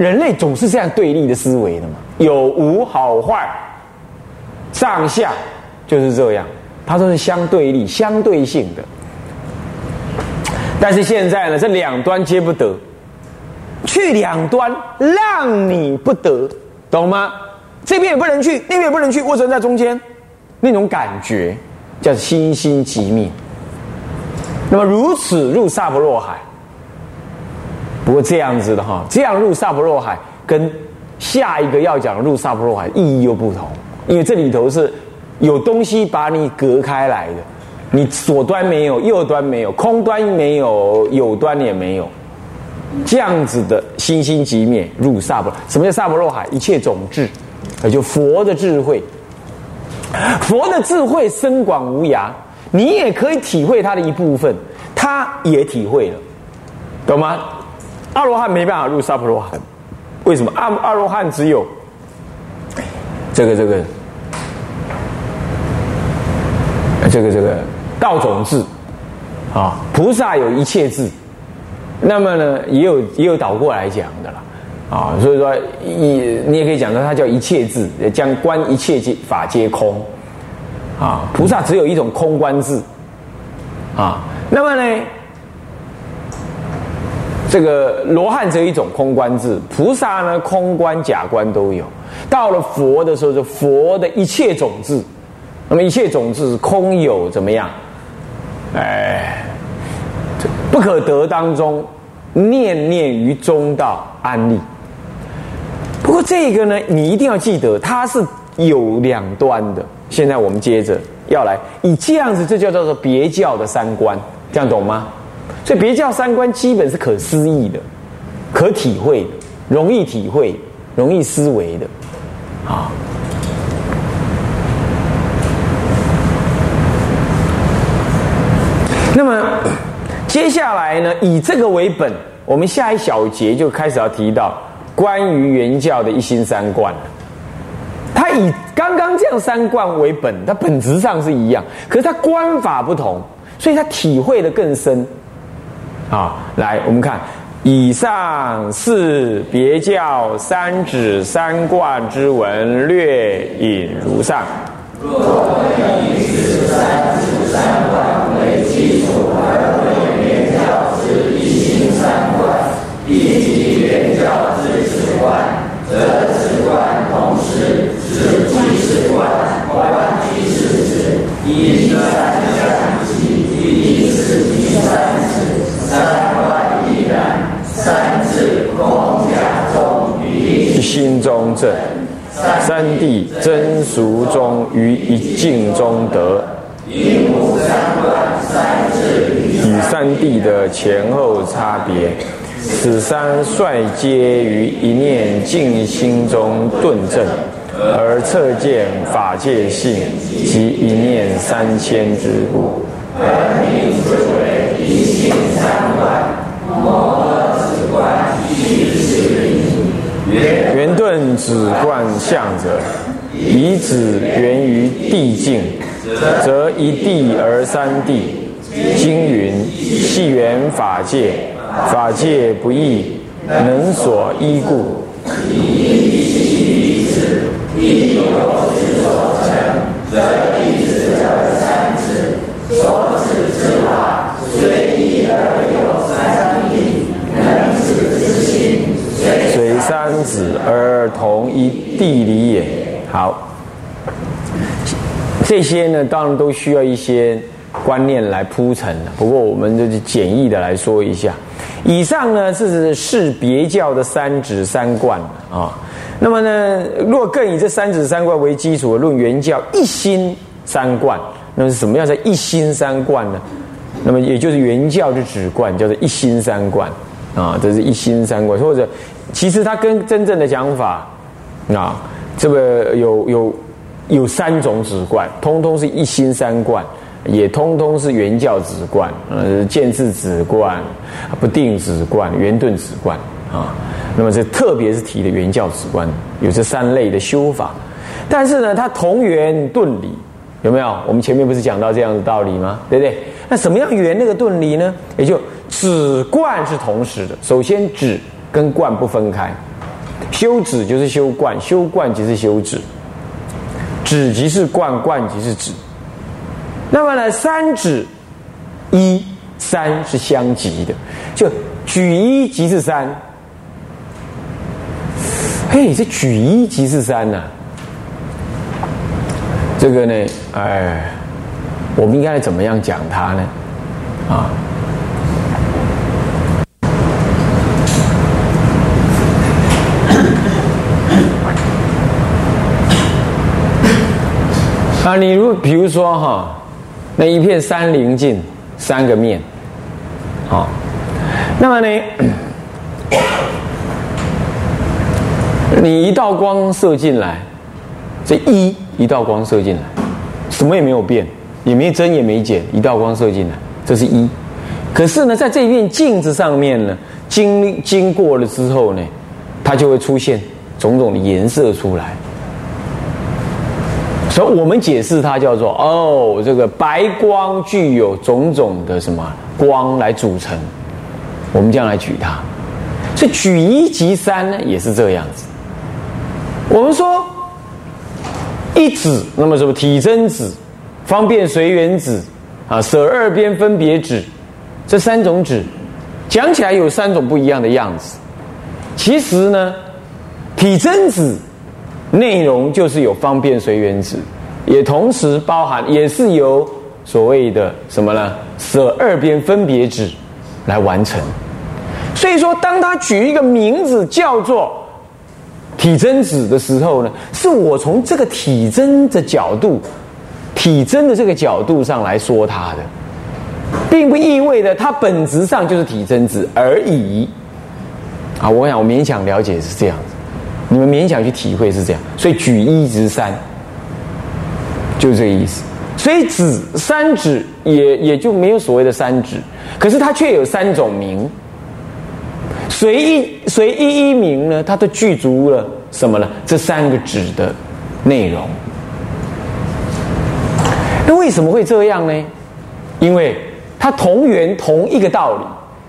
人类总是这样对立的思维的嘛，有无好坏，上下就是这样，它都是相对立、相对性的。但是现在呢，这两端皆不得，去两端让你不得，懂吗？这边也不能去，那边也不能去，我只能在中间，那种感觉叫心心即灭。那么如此入萨婆若海。不过这样子的哈，这样入萨婆若海跟下一个要讲入萨婆若海意义又不同，因为这里头是有东西把你隔开来的，你左端没有，右端没有，空端没有，有端也没有，这样子的心心即灭入萨婆。什么叫萨婆若海？一切种智，也就佛的智慧，佛的智慧深广无涯，你也可以体会它的一部分，他也体会了，懂吗？阿罗汉没办法入萨婆罗汉，为什么？阿阿罗汉只有这个这个这个这个道种智啊，菩萨有一切智，那么呢，也有也有倒过来讲的啦啊，所以说一你也可以讲说，它叫一切智，将观一切皆法皆空啊，菩萨只有一种空观智啊，那么呢？这个罗汉这一种空观智，菩萨呢空观假观都有。到了佛的时候，就佛的一切种智，那么一切种智空有怎么样？哎，不可得当中，念念于中道安利。不过这个呢，你一定要记得，它是有两端的。现在我们接着要来以这样子，这就叫做别教的三观，这样懂吗？所以别教三观基本是可思议的、可体会的、容易体会、容易思维的，啊。那么接下来呢，以这个为本，我们下一小节就开始要提到关于原教的一心三观。它以刚刚这样三观为本，它本质上是一样，可是它观法不同，所以它体会的更深。啊，来，我们看，以上是别教三指三观之文，略引如上。若以此三指三观为基础而对原教之一心三观，以及原教之止观，则止观同时是即止观，观即是指，一三相即，一是即三指。三观亦然，三智空假中于一心中正，三谛真俗中于一境中得。因无三观三智与三谛的前后差别，此三率皆于一念静心中顿正，而测见法界性及一念三千之故。而名之为一心三观，摩诃止观圆顿止观相者，以止源于地境，则一地而三地。经云：系缘法界，法界不异，能所依故。以一止，亦有之所成，则一三子而同一地理也。好，这些呢，当然都需要一些观念来铺陈的。不过，我们就是简易的来说一下。以上呢，是是别教的三指三观啊。那么呢，若更以这三指三观为基础，论原教一心三观。那么是什么样的一心三观呢？那么也就是原教之止观，叫做一心三观啊，这是一心三观。或者其实它跟真正的讲法啊，这个有有有三种止观，通通是一心三观，也通通是原教止观，呃，见智止观、不定止观、圆顿止观啊。那么这特别是提的原教止观，有这三类的修法，但是呢，它同源顿理。有没有？我们前面不是讲到这样的道理吗？对不对？那怎么样圆那个顿离呢？也就止观是同时的。首先，止跟观不分开，修止就是修观，修观即是修止，止即是观，观即是止。那么呢，三止一三是相即的，就举一即是三。嘿，这举一即是三呐，这个呢，哎，我们应该怎么样讲它呢？啊？啊，你如比如说哈，那一片山林镜，三个面，好，那么呢，你一道光射进来，这一一道光射进来，什么也没有变，也没增也没减，一道光射进来，这是一。可是呢，在这一面镜子上面呢，经经过了之后呢，它就会出现种种的颜色出来。所以我们解释它叫做哦，这个白光具有种种的什么光来组成，我们这样来举它。所以举一即三呢，也是这样子。我们说一指，那么什么体真指、方便随缘指啊，舍二边分别指，这三种指讲起来有三种不一样的样子。其实呢，体真指。内容就是有方便随缘子，也同时包含，也是由所谓的什么呢？舍二边分别指来完成。所以说，当他举一个名字叫做体真子的时候呢，是我从这个体真的角度、体真的这个角度上来说它的，并不意味着它本质上就是体真子而已。啊，我想我勉强了解是这样子。你们勉强去体会是这样，所以举一直三，就是这个意思。所以指三指也也就没有所谓的三指，可是它却有三种名。随一随一一名呢，它都具足了什么呢？这三个指的内容。那为什么会这样呢？因为它同源同一个道理，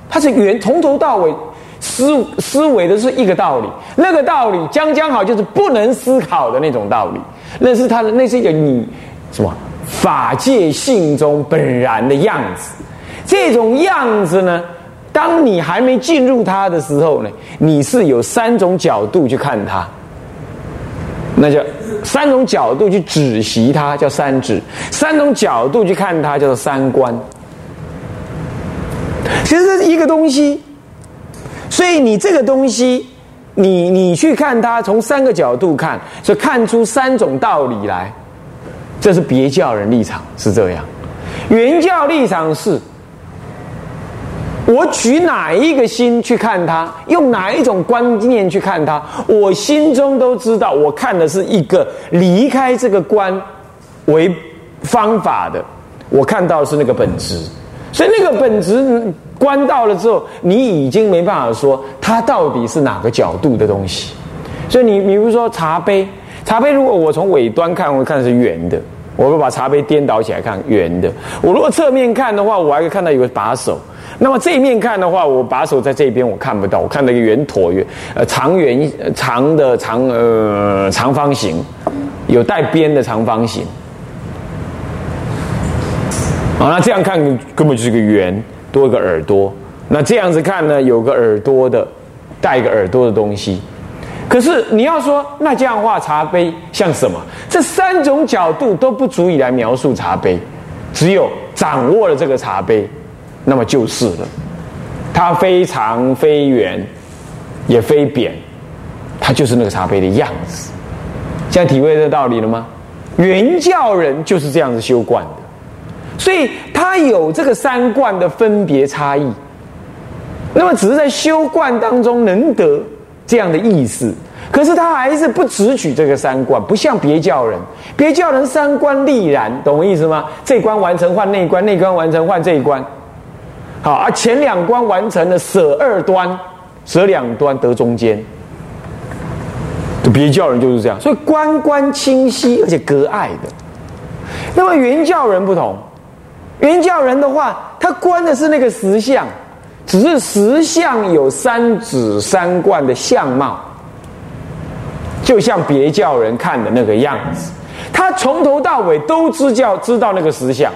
它是源从头到尾。思思维的是一个道理，那个道理将将好就是不能思考的那种道理，那是他的，那是一个你什么法界性中本然的样子。这种样子呢，当你还没进入它的时候呢，你是有三种角度去看它，那叫三种角度去指习它，叫三指；三种角度去看它，叫做三观。其实是一个东西。所以你这个东西，你你去看它，从三个角度看，就看出三种道理来。这是别教人立场是这样，原教立场是：我举哪一个心去看它，用哪一种观念去看它，我心中都知道，我看的是一个离开这个观为方法的，我看到的是那个本质。所以那个本质关到了之后，你已经没办法说它到底是哪个角度的东西。所以你，比如说茶杯，茶杯如果我从尾端看，我看是圆的，我会把茶杯颠倒起来看圆的。我如果侧面看的话，我还可以看到有个把手。那么这一面看的话，我把手在这边我看不到，我看到一个圆椭圆，呃，长圆长的长呃长方形，有带边的长方形。啊，那这样看根本就是个圆，多一个耳朵。那这样子看呢，有个耳朵的，带一个耳朵的东西。可是你要说，那这样画茶杯像什么？这三种角度都不足以来描述茶杯，只有掌握了这个茶杯，那么就是了。它非长非圆，也非扁，它就是那个茶杯的样子。现在体会这道理了吗？原教人就是这样子修观的。所以他有这个三观的分别差异，那么只是在修观当中能得这样的意思，可是他还是不只取这个三观，不像别教人，别教人三观立然，懂我意思吗？这关完成换那关，那关完成换这一关，好，而前两关完成了舍二端，舍两端得中间，别教人就是这样，所以关关清晰而且隔爱的，那么原教人不同。原教人的话，他观的是那个实相，只是实相有三指三观的相貌，就像别教人看的那个样子。他从头到尾都知教知道那个实相，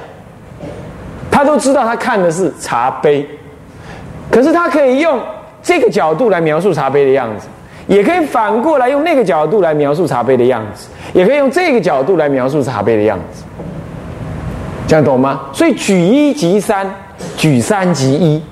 他都知道他看的是茶杯，可是他可以用这个角度来描述茶杯的样子，也可以反过来用那个角度来描述茶杯的样子，也可以用这个角度来描述茶杯的样子，这样懂吗？所以举一即三，举三即一，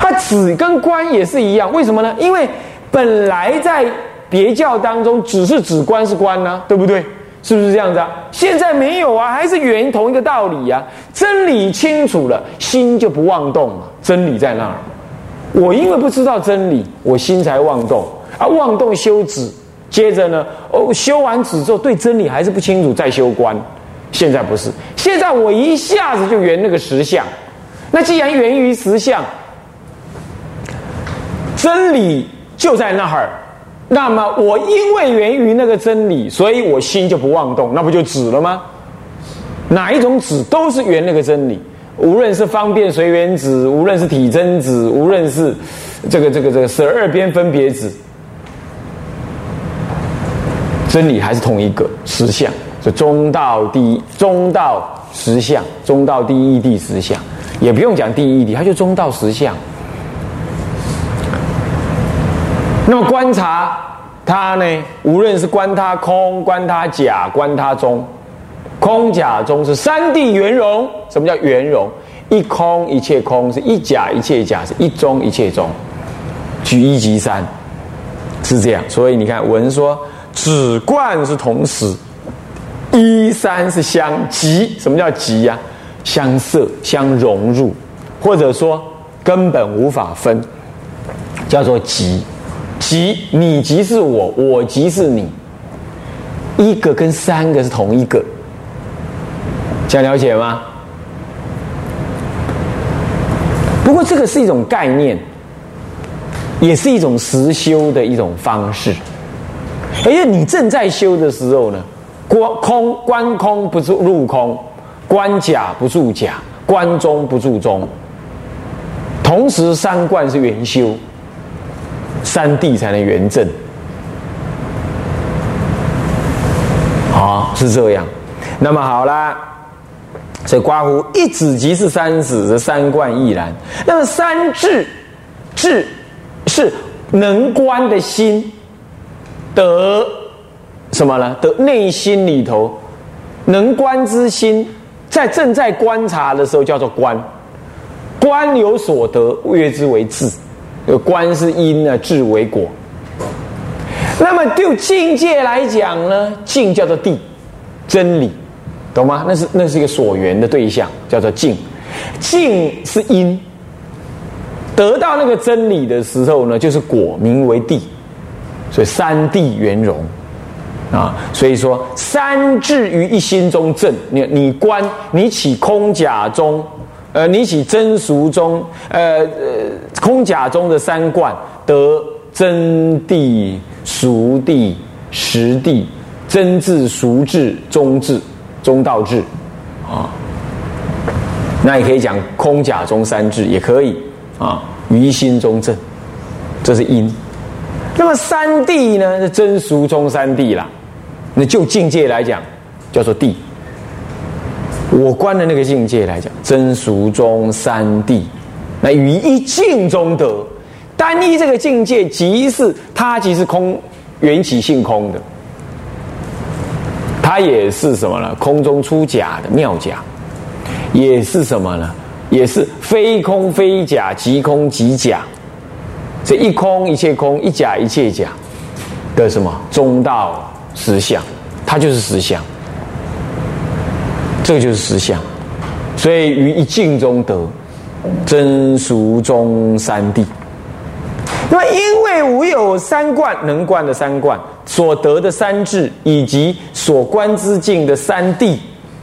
它止跟观也是一样，为什么呢？因为本来在别教当中，只是指观是观呢，对不对？是不是这样子啊？现在没有啊，还是圆同一个道理呀。真理清楚了，心就不妄动了。真理在那儿，我因为不知道真理，我心才妄动啊。妄动修止，接着呢，哦，修完止之后，对真理还是不清楚，再修观。现在不是，现在我一下子就圆那个实相。那既然源于实相，真理就在那儿。那么我因为源于那个真理，所以我心就不妄动，那不就止了吗？哪一种止都是缘那个真理，无论是方便随缘止，无论是体真止，无论是这个这个这个十二边分别止，真理还是同一个实相，是中道第一中道实相，中道第一地实相，也不用讲第一地，它就中道实相。那么观察它呢？无论是观它空、观它假、观它中，空假中是三谛圆融。什么叫圆融？一空一切空，是一假一切假，是一中一切中。举一即三，是这样。所以你看，文说止观是同时，一三是相即。什么叫即呀？相摄、相融入，或者说根本无法分，叫做即。即你即是我，我即是你，一个跟三个是同一个，想了解吗？不过这个是一种概念，也是一种实修的一种方式。而且你正在修的时候呢，观空观空不住入空，观假不住假，观中不住中，同时三观是圆修。三地才能圆正，好是这样。那么好啦，所以刮胡一指即是三指，这三观亦然。那么三智，智是能观的心得什么呢？得内心里头能观之心，在正在观察的时候叫做观，观有所得，约之为智。有观是因呢，智为果。那么就境界来讲呢，境叫做地，真理，懂吗？那是那是一个所缘的对象，叫做境。境是因，得到那个真理的时候呢，就是果，名为地。所以三地圆融啊，所以说三智于一心中正。你你观，你起空假中。呃，你起真俗中，呃呃，空假中的三观得真谛、俗谛、实谛，真智、俗智、中智、中道智，啊，那也可以讲空假中三智，也可以啊，于心中正，这是因。那么三谛呢？是真俗中三谛啦。那就境界来讲，叫做谛。我观的那个境界来讲，真俗中三谛，那于一境中得，单一这个境界即是它，即是空，缘起性空的，它也是什么呢？空中出假的妙假，也是什么呢？也是非空非假，即空即假，这一空一切空，一假一切假的什么中道实相，它就是实相。这个就是实相，所以于一境中得真俗中三谛。那么，因为无有三观能观的三观所得的三智，以及所观之境的三谛，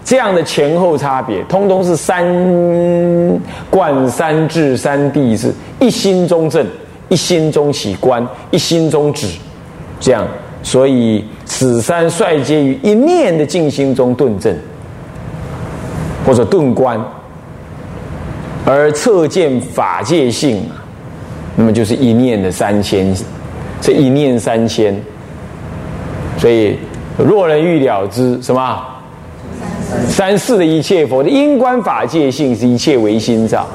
这样的前后差别，通通是三观、三智、三谛，是一心中正，一心中起观，一心中止，这样，所以此三率皆于一念的静心中顿正。或者顿观，而测见法界性，那么就是一念的三千，这一念三千，所以若人欲了之，什么？三世的一切佛的因观法界性是一切唯心造。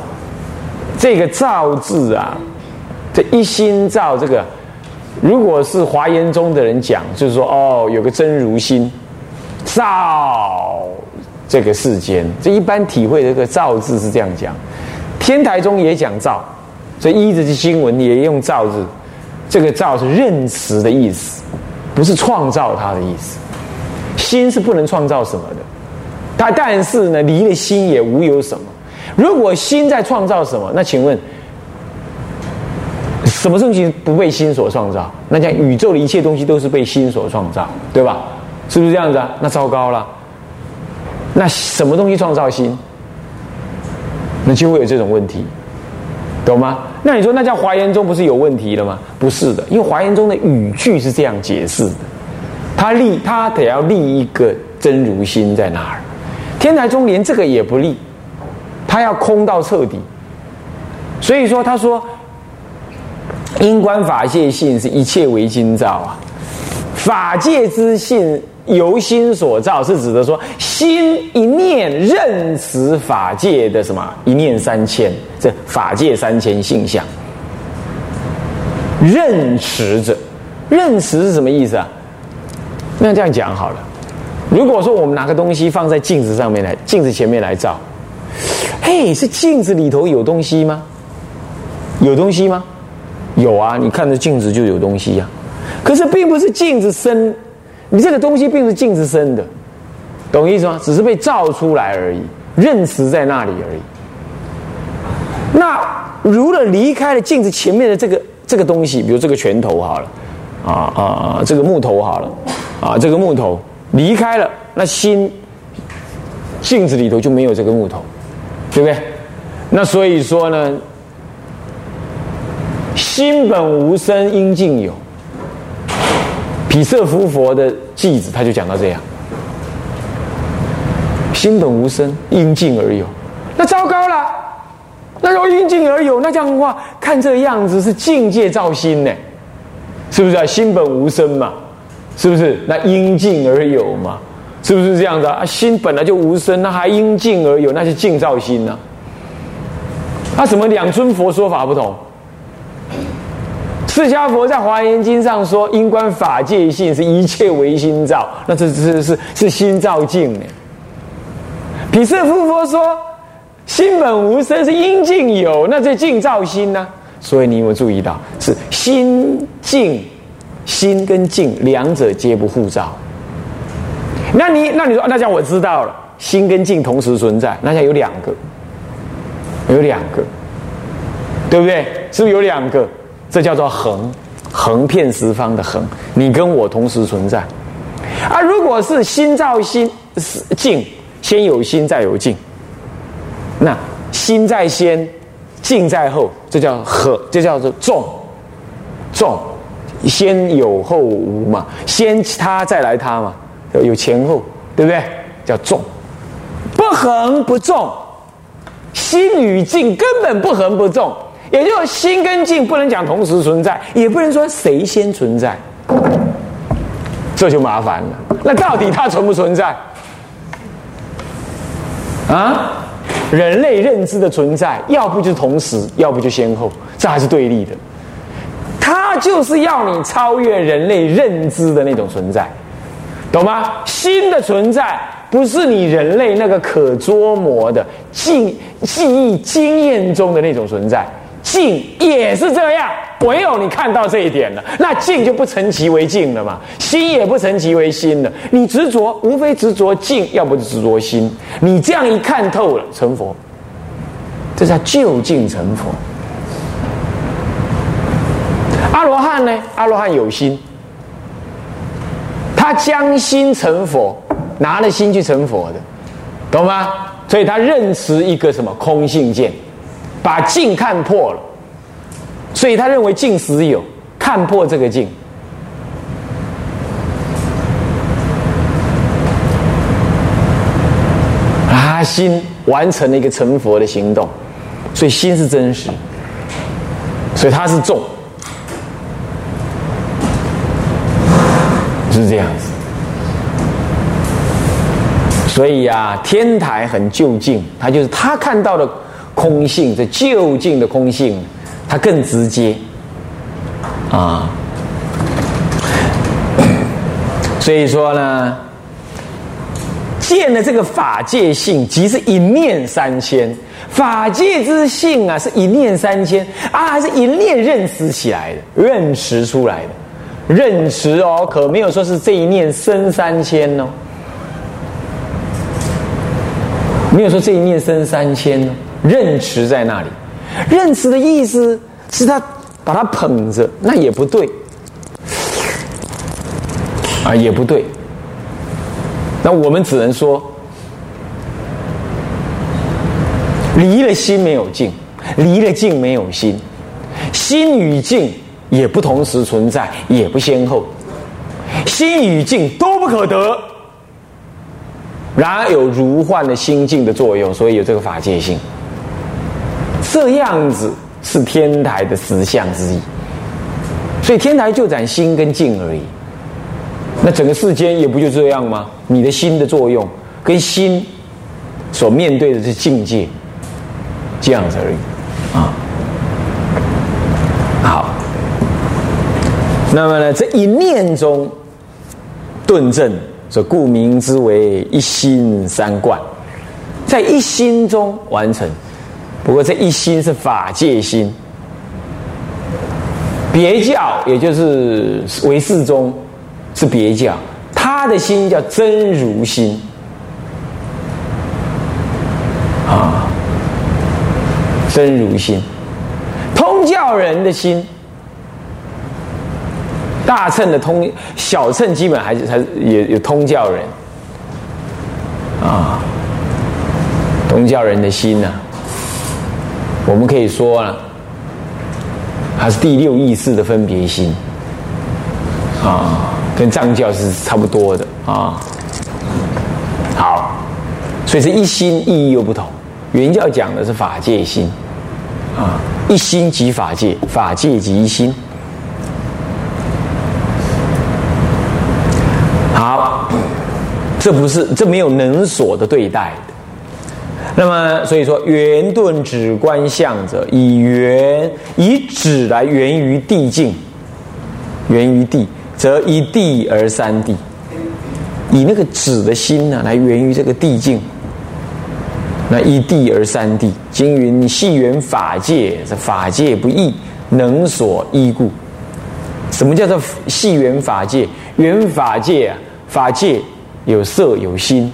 这个造字啊，这一心造这个，如果是华严宗的人讲，就是说哦，有个真如心造这个世间。这一般体会这个造字是这样讲。天台中也讲造，所以一直是经文也用造字。这个造是认识的意思，不是创造它的意思。心是不能创造什么的。它但是呢，离了心也无有什么。如果心在创造什么，那请问，什么东西不被心所创造？那讲宇宙的一切东西都是被心所创造，对吧？是不是这样子啊？那糟糕了。那什么东西创造心？那就会有这种问题，懂吗？那你说，那叫华严中不是有问题了吗？不是的，因为华严中的语句是这样解释的，他立他得要立一个真如心在那儿。天台中连这个也不立，他要空到彻底。所以说，他说因观法界性是一切为心造啊，法界之性由心所造，是指的说心一念认识法界的什么一念三千，这法界三千性相，认识着，认识是什么意思啊？那这样讲好了。如果说我们拿个东西放在镜子上面来，镜子前面来照，嘿，是镜子里头有东西吗？有东西吗？有啊，你看着镜子就有东西呀。可是并不是镜子生，你这个东西并不是镜子生的，懂意思吗？只是被照出来而已，认识在那里而已。那如果离开了镜子前面的这个这个东西，比如这个拳头好了，啊啊，这个木头好了，啊，这个木头。离开了，那心镜子里头就没有这个木头，对不对？那所以说呢，心本无生，应尽有。毗舍夫佛的偈子他就讲到这样：心本无生，应尽而有。那糟糕了，那要应尽而有，那这样的话，看这样子是境界造心呢，是不是啊？心本无生嘛。是不是？那因尽而有嘛？是不是这样的啊？心本来就无生，那还因尽而有，那是尽造心呢？那什么两尊佛说法不同？释迦佛在华严经上说，因观法界性是一切唯心造，那这这是是心造境呢。毗舍夫佛说，心本无生是因尽有，那这尽造心呢？所以你有没有注意到是心境。心跟境两者皆不互照，那你那你说那这样我知道了，心跟境同时存在，那这样有两个，有两个，对不对？是不是有两个？这叫做横，横遍十方的横，你跟我同时存在。啊，如果是心造心是境，先有心再有境，那心在先，境在后，这叫合，这叫做重，重。先有后无嘛，先他再来他嘛，有前后，对不对？叫重，不横不重，心与境根本不横不重，也就是心跟境不能讲同时存在，也不能说谁先存在，这就麻烦了。那到底它存不存在？啊，人类认知的存在，要不就同时，要不就先后，这还是对立的。它就是要你超越人类认知的那种存在，懂吗？心的存在不是你人类那个可捉摸的记记忆经验中的那种存在，静也是这样。唯有你看到这一点了，那静就不成其为静了嘛，心也不成其为心了。你执着，无非执着静，要不就执着心。你这样一看透了，成佛，这叫就近成佛。阿罗汉呢？阿罗汉有心，他将心成佛，拿了心去成佛的，懂吗？所以他认识一个什么空性见，把镜看破了，所以他认为镜实有，看破这个镜，啊，心完成了一个成佛的行动，所以心是真实，所以他是重。是这样子。所以呀，天台很就近，他就是他看到的空性，这就近的空性，它更直接啊。所以说呢，见了这个法界性，即是一念三千。法界之性啊，是一念三千啊，还是一念认识起来的，认识出来的，认识哦，可没有说是这一念生三千哦。没有说这一念生三千哦，认持在那里，认持的意思是他把他捧着，那也不对，啊也不对，那我们只能说，离了心没有境，离了境没有心，心与境也不同时存在，也不先后，心与境都不可得。然而有如幻的心境的作用，所以有这个法界性。这样子是天台的实相之一。所以天台就展心跟境而已。那整个世间也不就这样吗？你的心的作用跟心所面对的是境界，这样子而已。啊，好。那么呢，这一念中顿证。这故名之为一心三观，在一心中完成。不过这一心是法界心，别教也就是唯识宗是别教，他的心叫真如心啊，真如心。通教人的心。大乘的通，小乘基本还是还是也有通教人啊，通教人的心呢，我们可以说啊，它是第六意识的分别心啊，跟藏教是差不多的啊。好，所以这一心意义又不同。原教讲的是法界心啊，一心即法界，法界即一心。好这不是，这没有能所的对待的。那么，所以说，圆顿指观相者，以圆以指来源于地境，源于地，则一地而三地。以那个指的心呢，来源于这个地境，那一地而三地。经云系缘法界，这法界不异，能所依故。什么叫做系缘法界？缘法界啊，法界。有色有心，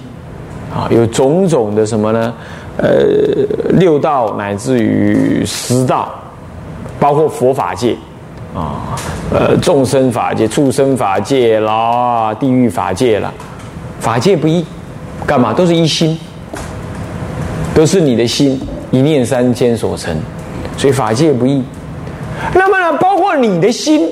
啊，有种种的什么呢？呃，六道乃至于十道，包括佛法界，啊，呃，众生法界、畜生法界啦，地狱法界啦，法界不一，干嘛？都是一心，都是你的心一念三千所成，所以法界不一。那么呢，包括你的心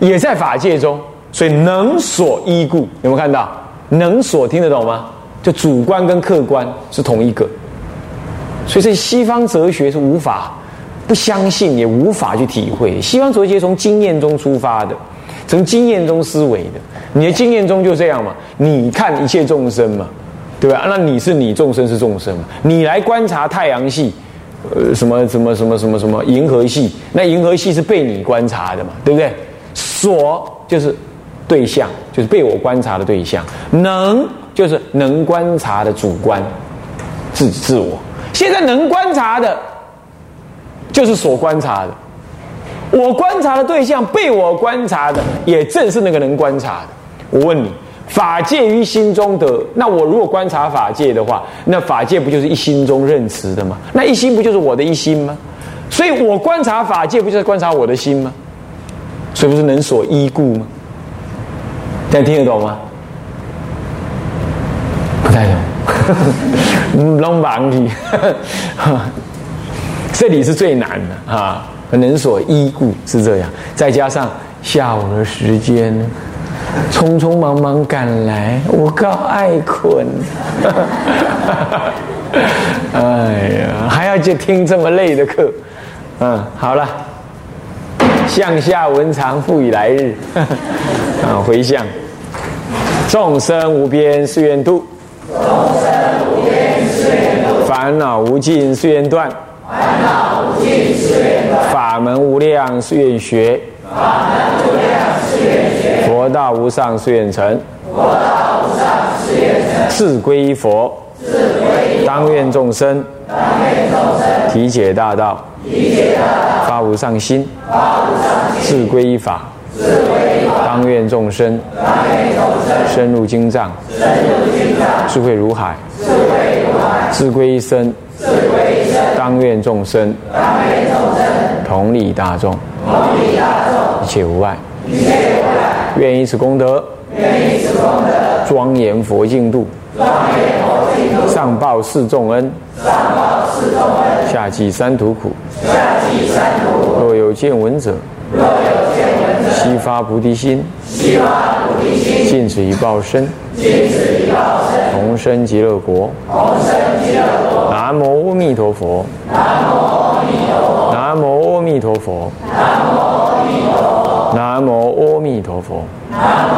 也在法界中，所以能所依故，有没有看到？能所听得懂吗？就主观跟客观是同一个，所以这西方哲学是无法不相信，也无法去体会。西方哲学从经验中出发的，从经验中思维的。你的经验中就这样嘛？你看一切众生嘛，对吧？那你是你，众生是众生嘛？你来观察太阳系，呃，什么什么什么什么什么银河系？那银河系是被你观察的嘛？对不对？所就是。对象就是被我观察的对象，能就是能观察的主观自自我。现在能观察的，就是所观察的。我观察的对象被我观察的，也正是那个能观察的。我问你，法界于心中得，那我如果观察法界的话，那法界不就是一心中认识的吗？那一心不就是我的一心吗？所以我观察法界，不就是观察我的心吗？所以不是能所依故吗？大家听得懂吗？不 太懂，弄忙你。这里是最难的啊，能所依故是这样，再加上下午的时间，匆匆忙忙赶来，我告爱困。哎呀，还要去听这么累的课，嗯，好了，向下文长复以来日，啊，回向。众生无边誓愿度，众生无边誓愿度；烦恼无尽誓愿断，烦恼无尽誓愿断；法门无量誓愿学，法门无量誓愿学；佛道无上誓愿成，佛道无上誓愿成；自归依佛，自归依；当愿众生，当愿众生体解大道，体解大道；发无上心，发无上自心；归依法，自归依法；当愿众生，深入经藏，智慧如海，智慧如海；自归一生，自归一生；当愿众生，同理大众，一切无碍。愿以此功德，庄严佛净土，上报四重恩，下济三途苦。下济三途。若有见闻者，若有见闻者，悉发菩提心，悉发菩提心，尽此一报身，尽此一报身，同生极乐国。同生极乐国。南无阿弥陀佛。南无阿弥陀佛。南无阿弥陀佛。南无阿弥陀佛。南无阿弥陀佛。南无